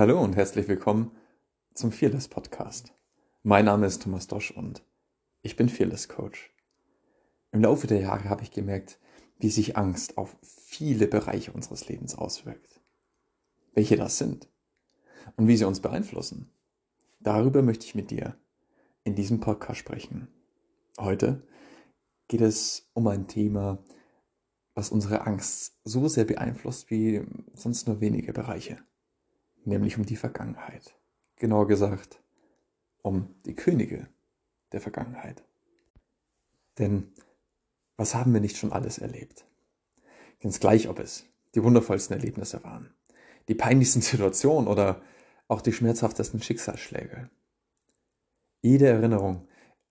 Hallo und herzlich willkommen zum Fearless Podcast. Mein Name ist Thomas Dosch und ich bin Fearless Coach. Im Laufe der Jahre habe ich gemerkt, wie sich Angst auf viele Bereiche unseres Lebens auswirkt. Welche das sind und wie sie uns beeinflussen. Darüber möchte ich mit dir in diesem Podcast sprechen. Heute geht es um ein Thema, was unsere Angst so sehr beeinflusst wie sonst nur wenige Bereiche, nämlich um die Vergangenheit. Genauer gesagt, um die Könige der Vergangenheit. Denn was haben wir nicht schon alles erlebt? Ganz gleich, ob es die wundervollsten Erlebnisse waren, die peinlichsten Situationen oder auch die schmerzhaftesten Schicksalsschläge. Jede Erinnerung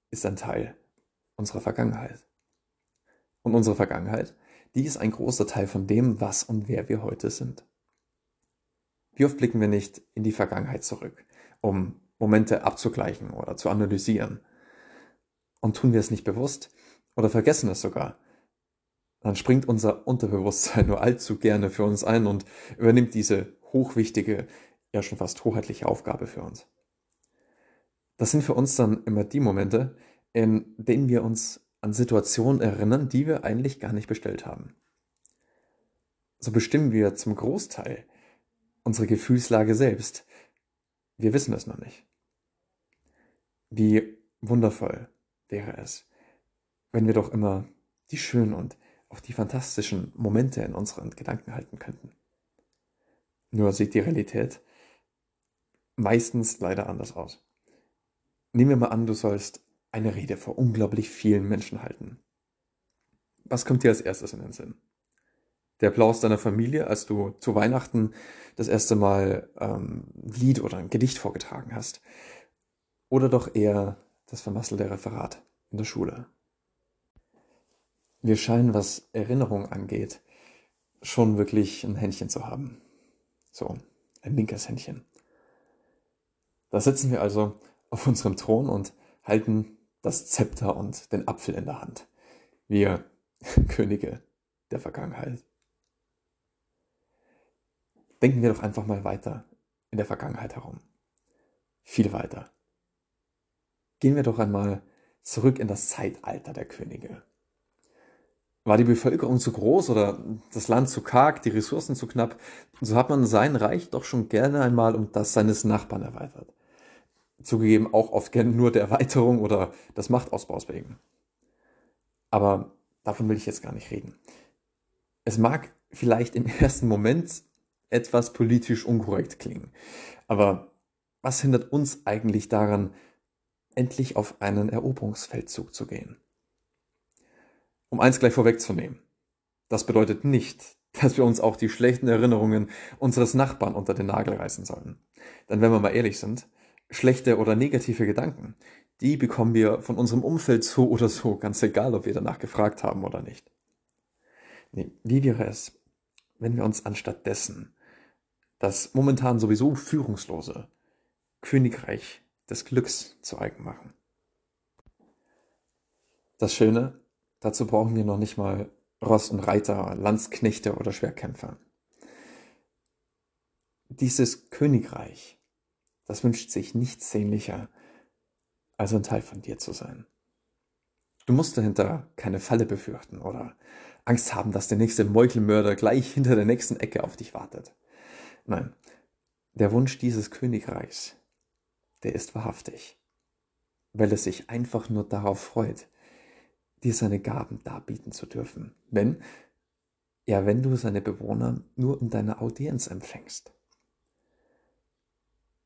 ist ein Teil unserer Vergangenheit. Und unsere Vergangenheit, die ist ein großer Teil von dem, was und wer wir heute sind. Wie oft blicken wir nicht in die Vergangenheit zurück, um Momente abzugleichen oder zu analysieren? Und tun wir es nicht bewusst oder vergessen es sogar, dann springt unser Unterbewusstsein nur allzu gerne für uns ein und übernimmt diese hochwichtige, ja schon fast hoheitliche Aufgabe für uns. Das sind für uns dann immer die Momente, in denen wir uns an Situationen erinnern, die wir eigentlich gar nicht bestellt haben. So bestimmen wir zum Großteil unsere Gefühlslage selbst. Wir wissen es noch nicht. Wie wundervoll wäre es, wenn wir doch immer die schönen und auch die fantastischen Momente in unseren Gedanken halten könnten. Nur sieht die Realität meistens leider anders aus. Nehmen wir mal an, du sollst eine Rede vor unglaublich vielen Menschen halten. Was kommt dir als erstes in den Sinn? Der Applaus deiner Familie, als du zu Weihnachten das erste Mal ähm, ein Lied oder ein Gedicht vorgetragen hast? Oder doch eher das vermasselte Referat in der Schule? Wir scheinen, was Erinnerung angeht, schon wirklich ein Händchen zu haben. So, ein linkes Händchen. Da sitzen wir also auf unserem Thron und halten das Zepter und den Apfel in der Hand. Wir Könige der Vergangenheit. Denken wir doch einfach mal weiter in der Vergangenheit herum. Viel weiter. Gehen wir doch einmal zurück in das Zeitalter der Könige. War die Bevölkerung zu groß oder das Land zu karg, die Ressourcen zu knapp, so hat man sein Reich doch schon gerne einmal um das seines Nachbarn erweitert zugegeben auch oft gern nur der Erweiterung oder des Machtausbaus wegen. Aber davon will ich jetzt gar nicht reden. Es mag vielleicht im ersten Moment etwas politisch unkorrekt klingen, aber was hindert uns eigentlich daran, endlich auf einen Eroberungsfeldzug zu gehen? Um eins gleich vorwegzunehmen, das bedeutet nicht, dass wir uns auch die schlechten Erinnerungen unseres Nachbarn unter den Nagel reißen sollen. Denn wenn wir mal ehrlich sind, schlechte oder negative Gedanken, die bekommen wir von unserem Umfeld so oder so, ganz egal, ob wir danach gefragt haben oder nicht. Nee, wie wäre es, wenn wir uns anstatt dessen das momentan sowieso führungslose Königreich des Glücks zu eigen machen? Das Schöne, dazu brauchen wir noch nicht mal Ross und Reiter, Landsknechte oder Schwerkämpfer. Dieses Königreich das wünscht sich nichts sehnlicher, als ein Teil von dir zu sein. Du musst dahinter keine Falle befürchten oder Angst haben, dass der nächste Meuchelmörder gleich hinter der nächsten Ecke auf dich wartet. Nein, der Wunsch dieses Königreichs, der ist wahrhaftig, weil es sich einfach nur darauf freut, dir seine Gaben darbieten zu dürfen, wenn, ja, wenn du seine Bewohner nur in deiner Audienz empfängst.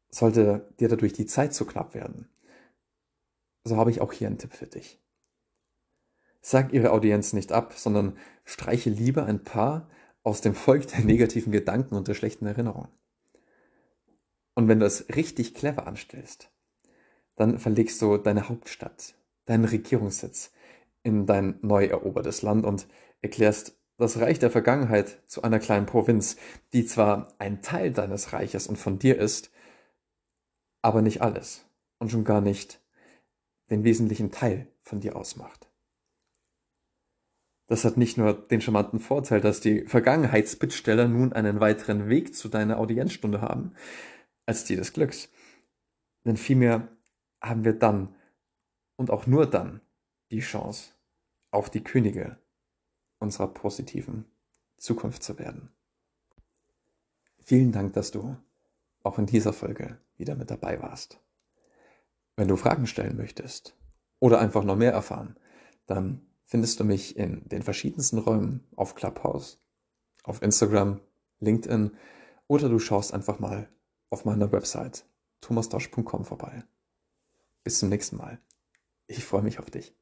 Sollte dir dadurch die Zeit zu knapp werden, so habe ich auch hier einen Tipp für dich. Sag ihre Audienz nicht ab, sondern streiche lieber ein paar aus dem Volk der negativen Gedanken und der schlechten Erinnerungen. Und wenn du es richtig clever anstellst, dann verlegst du deine Hauptstadt, deinen Regierungssitz in dein neu erobertes Land und erklärst das Reich der Vergangenheit zu einer kleinen Provinz, die zwar ein Teil deines Reiches und von dir ist, aber nicht alles und schon gar nicht den wesentlichen Teil von dir ausmacht. Das hat nicht nur den charmanten Vorteil, dass die Vergangenheitsbittsteller nun einen weiteren Weg zu deiner Audienzstunde haben, als die des Glücks. Denn vielmehr haben wir dann und auch nur dann die Chance, auch die Könige unserer positiven Zukunft zu werden. Vielen Dank, dass du auch in dieser Folge wieder mit dabei warst. Wenn du Fragen stellen möchtest oder einfach noch mehr erfahren, dann findest du mich in den verschiedensten Räumen auf Clubhouse, auf Instagram, LinkedIn oder du schaust einfach mal auf meiner Website thomasdosch.com vorbei. Bis zum nächsten Mal. Ich freue mich auf dich.